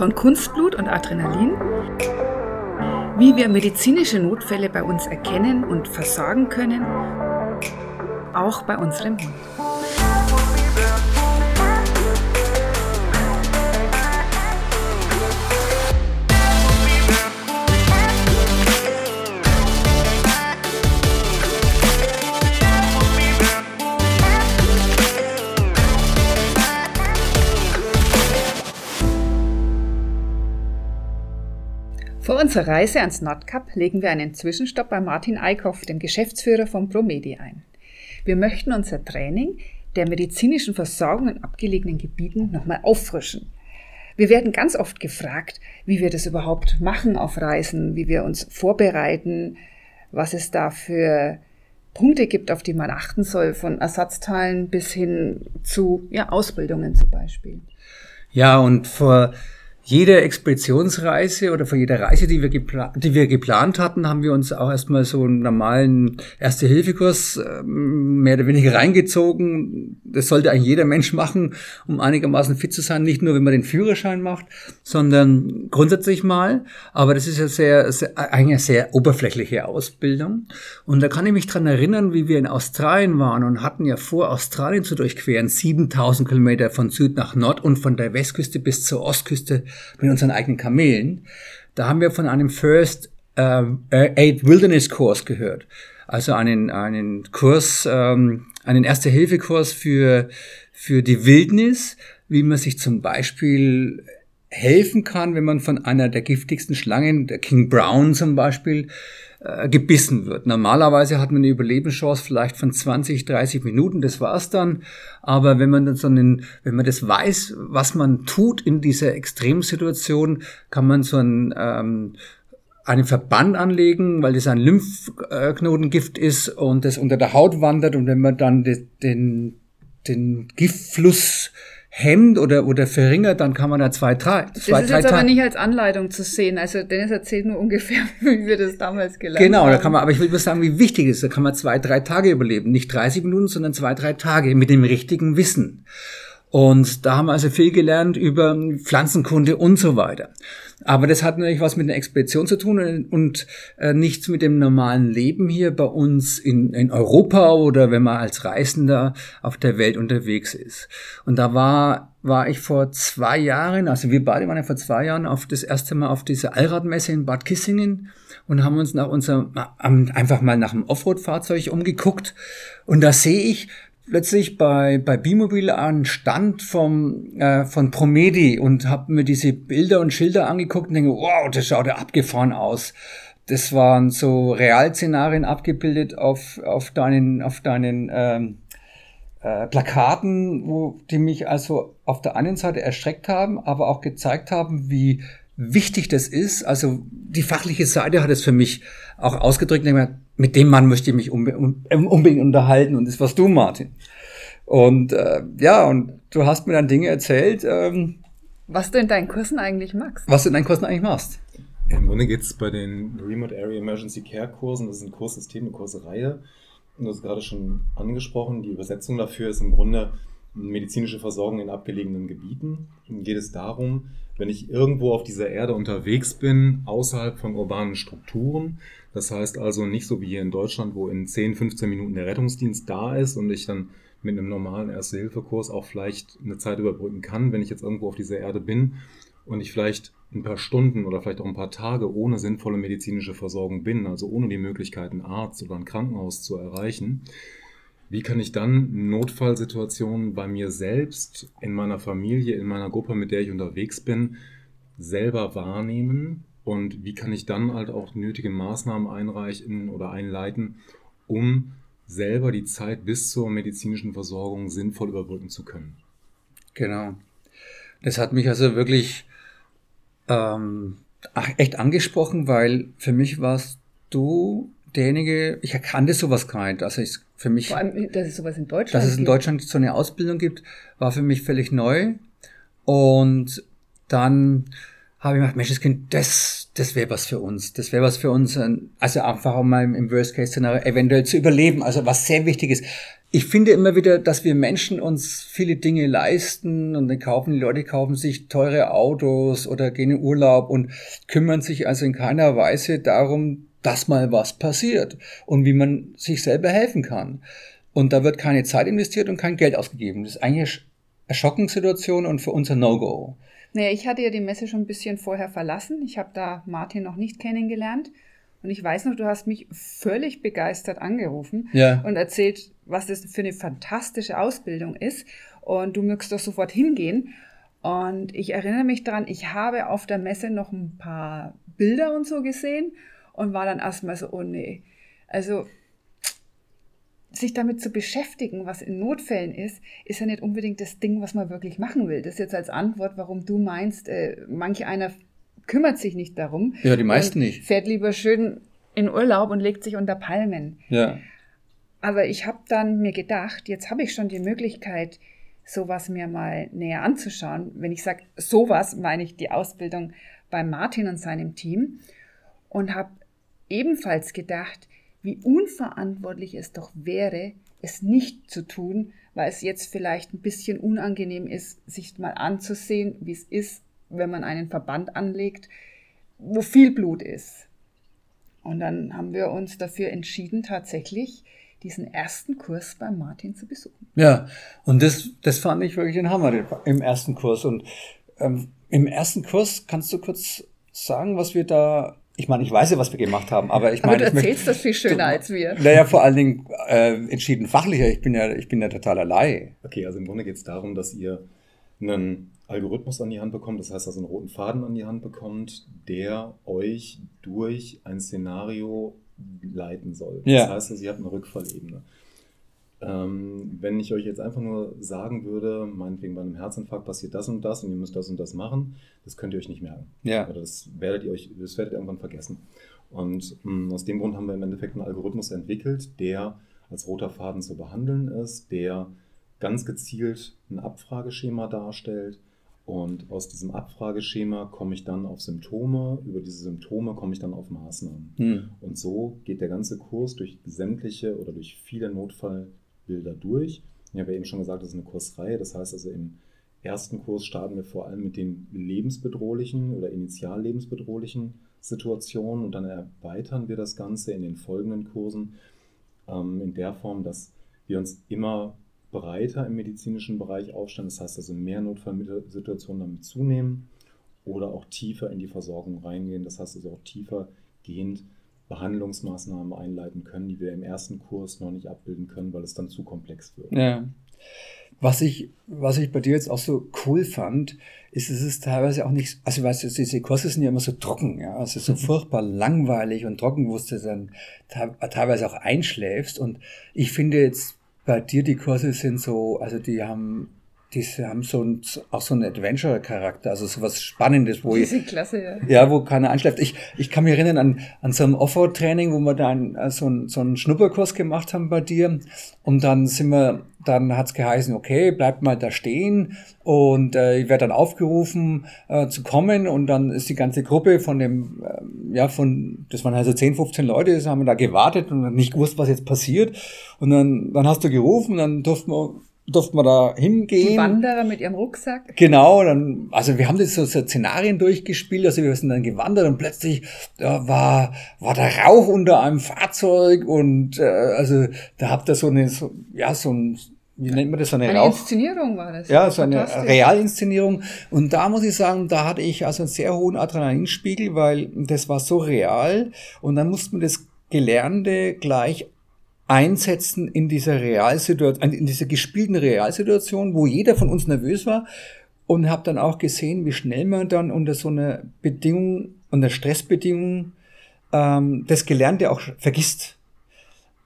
von Kunstblut und Adrenalin, wie wir medizinische Notfälle bei uns erkennen und versorgen können, auch bei unserem Hund. Unserer Reise ans Nordkap legen wir einen Zwischenstopp bei Martin Eickhoff, dem Geschäftsführer von Promedi, ein. Wir möchten unser Training der medizinischen Versorgung in abgelegenen Gebieten nochmal auffrischen. Wir werden ganz oft gefragt, wie wir das überhaupt machen auf Reisen, wie wir uns vorbereiten, was es da für Punkte gibt, auf die man achten soll, von Ersatzteilen bis hin zu ja, Ausbildungen zum Beispiel. Ja, und vor jede Expeditionsreise oder vor jeder Reise, die wir, die wir geplant hatten, haben wir uns auch erstmal so einen normalen Erste-Hilfe-Kurs äh, mehr oder weniger reingezogen. Das sollte eigentlich jeder Mensch machen, um einigermaßen fit zu sein. Nicht nur, wenn man den Führerschein macht, sondern grundsätzlich mal. Aber das ist ja sehr, sehr eine sehr oberflächliche Ausbildung. Und da kann ich mich dran erinnern, wie wir in Australien waren und hatten ja vor, Australien zu durchqueren. 7000 Kilometer von Süd nach Nord und von der Westküste bis zur Ostküste mit unseren eigenen Kamelen. Da haben wir von einem First äh, Aid Wilderness Kurs gehört. Also einen, einen Kurs, ähm, einen Erste-Hilfe-Kurs für, für die Wildnis, wie man sich zum Beispiel helfen kann, wenn man von einer der giftigsten Schlangen, der King Brown zum Beispiel, äh, gebissen wird. Normalerweise hat man eine Überlebenschance vielleicht von 20, 30 Minuten, das war's dann. Aber wenn man dann so einen, wenn man das weiß, was man tut in dieser Extremsituation, kann man so einen, ähm, einen Verband anlegen, weil das ein Lymphknotengift ist und das unter der Haut wandert und wenn man dann den, den Giftfluss hemmt oder, oder verringert, dann kann man da zwei, drei, das zwei, ist jetzt aber nicht als Anleitung zu sehen. Also Dennis erzählt nur ungefähr, wie wir das damals gelernt genau, haben. Genau, da kann man, aber ich will nur sagen, wie wichtig es ist. Da kann man zwei, drei Tage überleben. Nicht 30 Minuten, sondern zwei, drei Tage mit dem richtigen Wissen. Und da haben wir also viel gelernt über Pflanzenkunde und so weiter. Aber das hat natürlich was mit einer Expedition zu tun und äh, nichts mit dem normalen Leben hier bei uns in, in Europa oder wenn man als Reisender auf der Welt unterwegs ist. Und da war, war ich vor zwei Jahren, also wir beide waren ja vor zwei Jahren auf das erste Mal auf diese Allradmesse in Bad Kissingen und haben uns nach unserem, einfach mal nach einem Offroad-Fahrzeug umgeguckt. Und da sehe ich, plötzlich bei, bei Bimobil einen Stand vom, äh, von Promedi und habe mir diese Bilder und Schilder angeguckt und denke, wow, das schaut ja abgefahren aus. Das waren so Realszenarien abgebildet auf, auf deinen, auf deinen ähm, äh, Plakaten, wo die mich also auf der einen Seite erschreckt haben, aber auch gezeigt haben, wie wichtig das ist. Also die fachliche Seite hat es für mich auch ausgedrückt. Mit dem Mann möchte ich mich unbedingt unterhalten und das warst du, Martin. Und äh, ja, und du hast mir dann Dinge erzählt. Ähm, was du in deinen Kursen eigentlich magst. Was du in deinen Kursen eigentlich machst. Im Grunde geht es bei den Remote Area Emergency Care Kursen, das ist ein Kurssystem, eine Kursreihe. Und du hast gerade schon angesprochen, die Übersetzung dafür ist im Grunde medizinische Versorgung in abgelegenen Gebieten. Geht es darum, wenn ich irgendwo auf dieser Erde unterwegs bin, außerhalb von urbanen Strukturen, das heißt also nicht so wie hier in Deutschland, wo in 10, 15 Minuten der Rettungsdienst da ist und ich dann mit einem normalen Erste-Hilfe-Kurs auch vielleicht eine Zeit überbrücken kann, wenn ich jetzt irgendwo auf dieser Erde bin und ich vielleicht ein paar Stunden oder vielleicht auch ein paar Tage ohne sinnvolle medizinische Versorgung bin, also ohne die Möglichkeit, einen Arzt oder ein Krankenhaus zu erreichen, wie kann ich dann Notfallsituationen bei mir selbst, in meiner Familie, in meiner Gruppe, mit der ich unterwegs bin, selber wahrnehmen? Und wie kann ich dann halt auch nötige Maßnahmen einreichen oder einleiten, um selber die Zeit bis zur medizinischen Versorgung sinnvoll überbrücken zu können? Genau. Das hat mich also wirklich ähm, echt angesprochen, weil für mich warst du derjenige, ich erkannte sowas gar nicht. Also ich, für mich. Vor allem, dass es sowas in Deutschland Dass es in Deutschland so eine Ausbildung gibt, war für mich völlig neu. Und dann habe ich gedacht, Mensch, das Kind, das, das wäre was für uns. Das wäre was für uns, also einfach auch mal im Worst-Case-Szenario eventuell zu überleben. Also was sehr wichtig ist. ich finde immer wieder, dass wir Menschen uns viele Dinge leisten und dann kaufen die Leute kaufen sich teure Autos oder gehen in Urlaub und kümmern sich also in keiner Weise darum, dass mal was passiert und wie man sich selber helfen kann. Und da wird keine Zeit investiert und kein Geld ausgegeben. Das ist eigentlich eine Schockensituation und für uns ein No-Go. Naja, ich hatte ja die Messe schon ein bisschen vorher verlassen. Ich habe da Martin noch nicht kennengelernt. Und ich weiß noch, du hast mich völlig begeistert angerufen ja. und erzählt, was das für eine fantastische Ausbildung ist. Und du möchtest doch sofort hingehen. Und ich erinnere mich daran, ich habe auf der Messe noch ein paar Bilder und so gesehen und war dann erstmal so, oh nee. Also sich damit zu beschäftigen, was in Notfällen ist, ist ja nicht unbedingt das Ding, was man wirklich machen will. Das ist jetzt als Antwort, warum du meinst, äh, manch einer kümmert sich nicht darum. Ja, die meisten nicht. Fährt lieber schön in Urlaub und legt sich unter Palmen. Ja. Aber ich habe dann mir gedacht, jetzt habe ich schon die Möglichkeit, sowas mir mal näher anzuschauen. Wenn ich sage sowas, meine ich die Ausbildung bei Martin und seinem Team und habe ebenfalls gedacht, wie unverantwortlich es doch wäre, es nicht zu tun, weil es jetzt vielleicht ein bisschen unangenehm ist, sich mal anzusehen, wie es ist, wenn man einen Verband anlegt, wo viel Blut ist. Und dann haben wir uns dafür entschieden, tatsächlich diesen ersten Kurs bei Martin zu besuchen. Ja, und das, das fand ich wirklich ein Hammer im ersten Kurs. Und ähm, im ersten Kurs kannst du kurz sagen, was wir da ich meine, ich weiß ja, was wir gemacht haben, aber ich meine. Aber du erzählst möchte, das viel schöner du, als wir. Naja, vor allen Dingen äh, entschieden fachlicher. Ich bin ja, ich bin ja totaler Laie. Okay, also im Grunde geht es darum, dass ihr einen Algorithmus an die Hand bekommt, das heißt also einen roten Faden an die Hand bekommt, der euch durch ein Szenario leiten soll. Ja. Das heißt also, ihr habt eine Rückfallebene. Ähm, wenn ich euch jetzt einfach nur sagen würde, meinetwegen bei einem Herzinfarkt passiert das und das und ihr müsst das und das machen, das könnt ihr euch nicht merken. Ja. Oder das werdet ihr euch, das werdet ihr irgendwann vergessen. Und mh, mm, aus dem Grund haben wir im Endeffekt einen Algorithmus entwickelt, der als roter Faden zu behandeln ist, der ganz gezielt ein Abfrageschema darstellt. Und aus diesem Abfrageschema komme ich dann auf Symptome, über diese Symptome komme ich dann auf Maßnahmen. Hm. Und so geht der ganze Kurs durch sämtliche oder durch viele Notfall- Bilder durch. Ich habe eben schon gesagt, das ist eine Kursreihe. Das heißt also, im ersten Kurs starten wir vor allem mit den lebensbedrohlichen oder initial lebensbedrohlichen Situationen und dann erweitern wir das Ganze in den folgenden Kursen ähm, in der Form, dass wir uns immer breiter im medizinischen Bereich aufstellen. Das heißt also, mehr Notfallsituationen damit zunehmen oder auch tiefer in die Versorgung reingehen. Das heißt also auch tiefer gehend Behandlungsmaßnahmen einleiten können, die wir im ersten Kurs noch nicht abbilden können, weil es dann zu komplex wird. Ja. Was ich, was ich bei dir jetzt auch so cool fand, ist, es ist teilweise auch nicht, also weißt du, diese Kurse sind ja immer so trocken, ja, also so furchtbar langweilig und trocken, wo du dann teilweise auch einschläfst. Und ich finde jetzt bei dir die Kurse sind so, also die haben die haben so ein, auch so einen Adventure-Charakter, also so was Spannendes, wo ich, klasse, ja. ja, wo keiner anschleppt. Ich, ich kann mich erinnern an, an so einem Offroad-Training, wo wir da äh, so, ein, so einen Schnupperkurs gemacht haben bei dir. Und dann sind wir, dann hat's geheißen, okay, bleibt mal da stehen. Und äh, ich werde dann aufgerufen äh, zu kommen. Und dann ist die ganze Gruppe von dem, äh, ja, von, das waren also 10, 15 Leute, das haben wir da gewartet und nicht gewusst, was jetzt passiert. Und dann, dann hast du gerufen, dann durften wir durften wir da hingehen. Die Wanderer mit ihrem Rucksack. Genau, dann, also wir haben das so, so Szenarien durchgespielt, also wir sind dann gewandert und plötzlich da war, war der Rauch unter einem Fahrzeug und äh, also da habt ihr so eine, so, ja, so ein, wie nennt man das, so eine, eine Rauch? Inszenierung war das. Ja, so eine Realinszenierung. Und da muss ich sagen, da hatte ich also einen sehr hohen Adrenalinspiegel, weil das war so real und dann musste man das Gelernte gleich einsetzen in dieser Realsituation, in dieser gespielten Realsituation, wo jeder von uns nervös war und habe dann auch gesehen, wie schnell man dann unter so einer Bedingung, unter Stressbedingungen ähm, das Gelernte auch vergisst.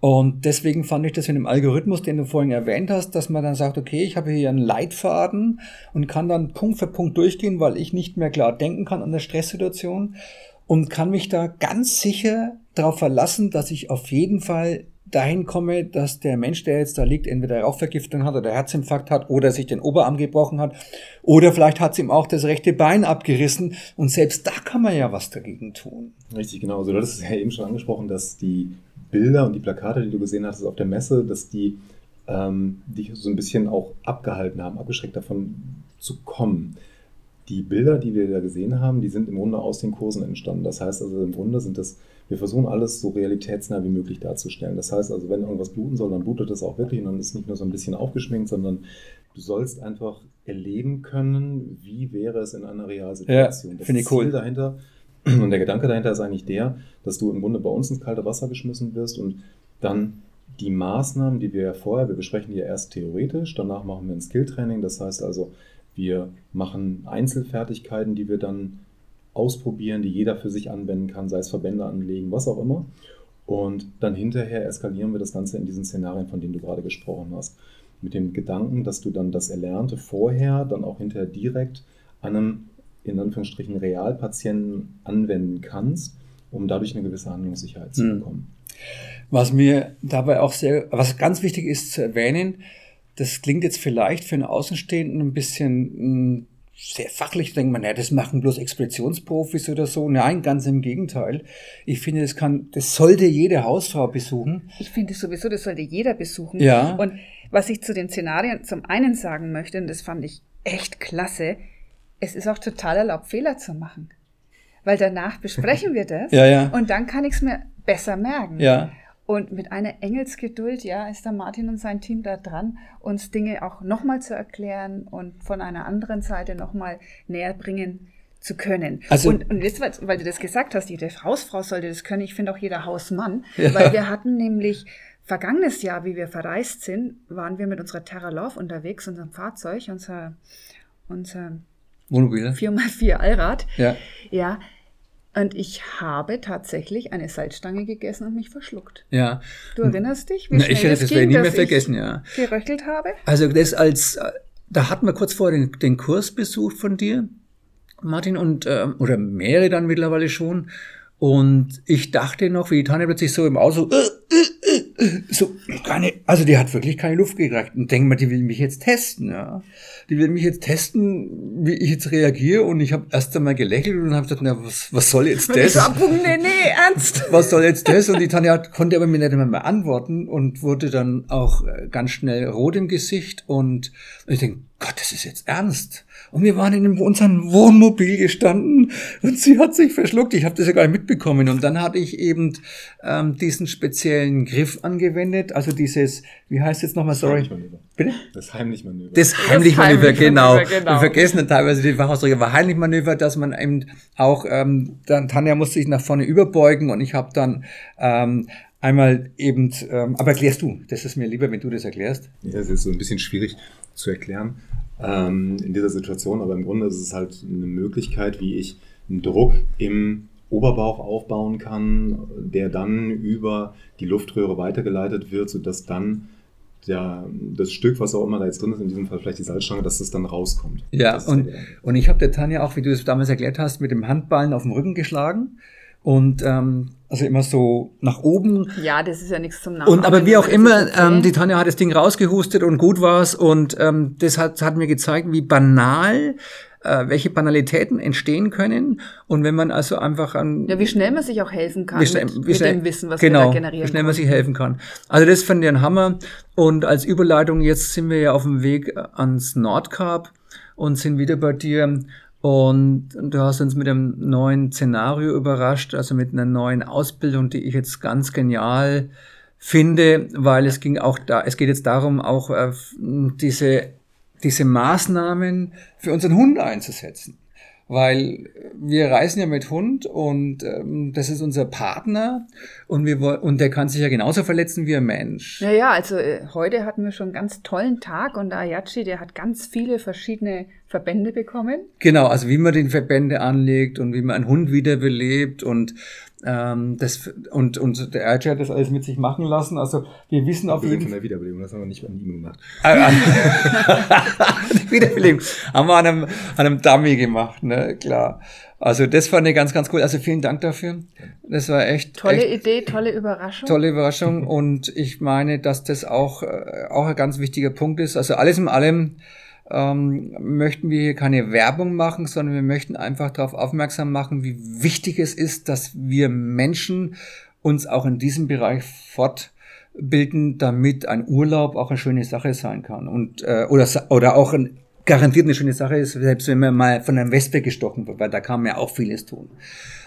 Und deswegen fand ich das in dem Algorithmus, den du vorhin erwähnt hast, dass man dann sagt, okay, ich habe hier einen Leitfaden und kann dann Punkt für Punkt durchgehen, weil ich nicht mehr klar denken kann an der Stresssituation und kann mich da ganz sicher darauf verlassen, dass ich auf jeden Fall dahin komme, dass der Mensch, der jetzt da liegt, entweder Rauchvergiftung hat oder Herzinfarkt hat oder sich den Oberarm gebrochen hat oder vielleicht hat es ihm auch das rechte Bein abgerissen und selbst da kann man ja was dagegen tun. Richtig, genau. Also du hattest es ja eben schon angesprochen, dass die Bilder und die Plakate, die du gesehen hast auf der Messe, dass die ähm, dich so ein bisschen auch abgehalten haben, abgeschreckt davon zu kommen. Die Bilder, die wir da gesehen haben, die sind im Grunde aus den Kursen entstanden. Das heißt also im Grunde sind das, wir versuchen alles so realitätsnah wie möglich darzustellen. Das heißt also, wenn irgendwas bluten soll, dann blutet das auch wirklich und dann ist es nicht nur so ein bisschen aufgeschminkt, sondern du sollst einfach erleben können, wie wäre es in einer Realsituation. Ja, das finde ich cool. Ziel dahinter und der Gedanke dahinter ist eigentlich der, dass du im Grunde bei uns ins kalte Wasser geschmissen wirst und dann die Maßnahmen, die wir ja vorher, wir besprechen die ja erst theoretisch, danach machen wir ein Skilltraining, das heißt also, wir machen Einzelfertigkeiten, die wir dann ausprobieren, die jeder für sich anwenden kann, sei es Verbände anlegen, was auch immer. Und dann hinterher eskalieren wir das Ganze in diesen Szenarien, von denen du gerade gesprochen hast. Mit dem Gedanken, dass du dann das Erlernte vorher dann auch hinterher direkt an einem, in Anführungsstrichen, Realpatienten anwenden kannst, um dadurch eine gewisse Handlungssicherheit zu Hm. bekommen. Was mir dabei auch sehr, was ganz wichtig ist zu erwähnen, das klingt jetzt vielleicht für einen Außenstehenden ein bisschen mh, sehr fachlich, denkt man, naja, das machen bloß Expeditionsprofis oder so. Nein, ganz im Gegenteil. Ich finde, das kann, das sollte jede Hausfrau besuchen. Ich finde sowieso, das sollte jeder besuchen. Ja. Und was ich zu den Szenarien zum einen sagen möchte, und das fand ich echt klasse, es ist auch total erlaubt, Fehler zu machen. Weil danach besprechen wir das Ja, ja. und dann kann ich es mir besser merken. Ja. Und mit einer Engelsgeduld, ja, ist der Martin und sein Team da dran, uns Dinge auch nochmal zu erklären und von einer anderen Seite nochmal näher bringen zu können. Also- und, und was, weil du das gesagt hast, jede Hausfrau sollte das können, ich finde auch jeder Hausmann, Ja. weil wir hatten nämlich vergangenes Jahr, wie wir verreist sind, waren wir mit unserer Terra Love unterwegs, unserem Fahrzeug, unser, unser Wohnmobil. 4x4 Allrad. Ja. Ja, und ich habe tatsächlich eine Salzstange gegessen und mich verschluckt. Ja. Du erinnerst dich, wie Na, schnell ich werde das ging, nie mehr vergessen, ja. geröchelt habe? Also das als, da hatten wir kurz vorher den, den Kurs besucht von dir, Martin, und ähm, oder mehrere dann mittlerweile schon. Und ich dachte noch, wie die Tanja plötzlich so im Auto, äh, äh, äh, so keine, also die hat wirklich keine Luft gekriegt. Und denke mal, die will mich jetzt testen, ja. Die will mich jetzt testen, wie ich jetzt reagiere. Und ich habe erst einmal gelächelt und habe gesagt, na, was, was soll jetzt das? nee, nee, ernst. was soll jetzt das? Und die Tanja hat- konnte aber mir nicht mehr, mehr antworten und wurde dann auch äh, ganz schnell rot im Gesicht. Und ich denke, Gott, das ist jetzt ernst. Und wir waren in unserem Wohnmobil gestanden und sie hat sich verschluckt. Ich habe das ja gar nicht mitbekommen. Und dann hatte ich eben ähm, diesen speziellen Griff angewendet. Also dieses, wie heißt jetzt nochmal, sorry, Heimlichmanöver. bitte? Das Heimlichmanöver. Das Heimlichmanöver, genau. Heimlichmanöver, genau. Wir vergessen dann teilweise die Fachausdrücke, aber Heimlichmanöver, dass man eben auch, ähm, dann Tanja musste sich nach vorne überbeugen und ich habe dann ähm, einmal eben, ähm, aber erklärst du, das ist mir lieber, wenn du das erklärst. Ja, das ist so ein bisschen schwierig zu erklären ähm, in dieser Situation, aber im Grunde ist es halt eine Möglichkeit, wie ich einen Druck im Oberbauch aufbauen kann, der dann über die Luftröhre weitergeleitet wird, sodass dann der, das Stück, was auch immer da jetzt drin ist, in diesem Fall vielleicht die Salzstange, dass das dann rauskommt. Ja, und, und ich habe der Tanja auch, wie du es damals erklärt hast, mit dem Handballen auf den Rücken geschlagen und ähm, also immer so nach oben. Ja, das ist ja nichts zum Namen. Und aber wie auch immer, ähm, die Tanja hat das Ding rausgehustet und gut war's. Und ähm, das hat, hat mir gezeigt, wie banal, äh, welche Banalitäten entstehen können. Und wenn man also einfach an ja, wie schnell man sich auch helfen kann wie schnell, mit, wie mit schnell, dem Wissen, was genau, wir da generieren wie schnell man sich helfen kann. Also das fand ich ein Hammer. Und als Überleitung jetzt sind wir ja auf dem Weg ans Nordkap und sind wieder bei dir und du hast uns mit einem neuen Szenario überrascht, also mit einer neuen Ausbildung, die ich jetzt ganz genial finde, weil es ging auch da, es geht jetzt darum, auch äh, diese, diese Maßnahmen für unseren Hund einzusetzen. Weil wir reisen ja mit Hund und ähm, das ist unser Partner und, wir, und der kann sich ja genauso verletzen wie ein Mensch. Ja, ja, also äh, heute hatten wir schon einen ganz tollen Tag und der Ayachi, der hat ganz viele verschiedene Verbände bekommen. Genau, also wie man den Verbände anlegt und wie man einen Hund wiederbelebt und ähm, das und und der RJ hat das alles mit sich machen lassen. Also wir wissen auf jeden von der Wiederbelebung, das haben wir nicht an ihm gemacht. Fall die Wiederbelebung haben wir an einem, an einem Dummy gemacht, ne, klar. Also das fand ich ganz, ganz cool. Also vielen Dank dafür. Das war echt Tolle echt Idee, tolle Überraschung. tolle Überraschung und ich meine, dass das auch, äh, auch ein ganz wichtiger Punkt ist. Also alles in allem ähm, möchten wir hier keine Werbung machen, sondern wir möchten einfach darauf aufmerksam machen, wie wichtig es ist, dass wir Menschen uns auch in diesem Bereich bilden, damit ein Urlaub auch eine schöne Sache sein kann und äh, oder oder auch ein, garantiert eine schöne Sache ist, selbst wenn man mal von einem Wespe gestochen wird, weil da kann man ja auch vieles tun.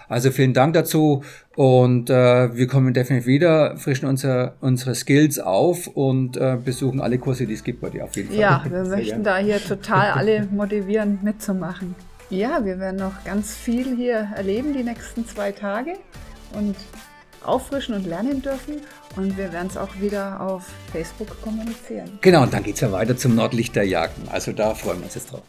Also vielen Dank dazu und äh, wir kommen definitiv wieder, frischen unser, unsere Skills auf und äh, besuchen alle Kurse, die es gibt bei dir auf jeden Fall. Ja, wir möchten da hier total alle motivieren, mitzumachen. Ja, wir werden noch ganz viel hier erleben die nächsten zwei Tage und auffrischen und lernen dürfen. Und wir werden es auch wieder auf Facebook kommunizieren. Genau, und dann geht es ja weiter zum Nordlicht der Jagden. Also da freuen wir uns jetzt drauf.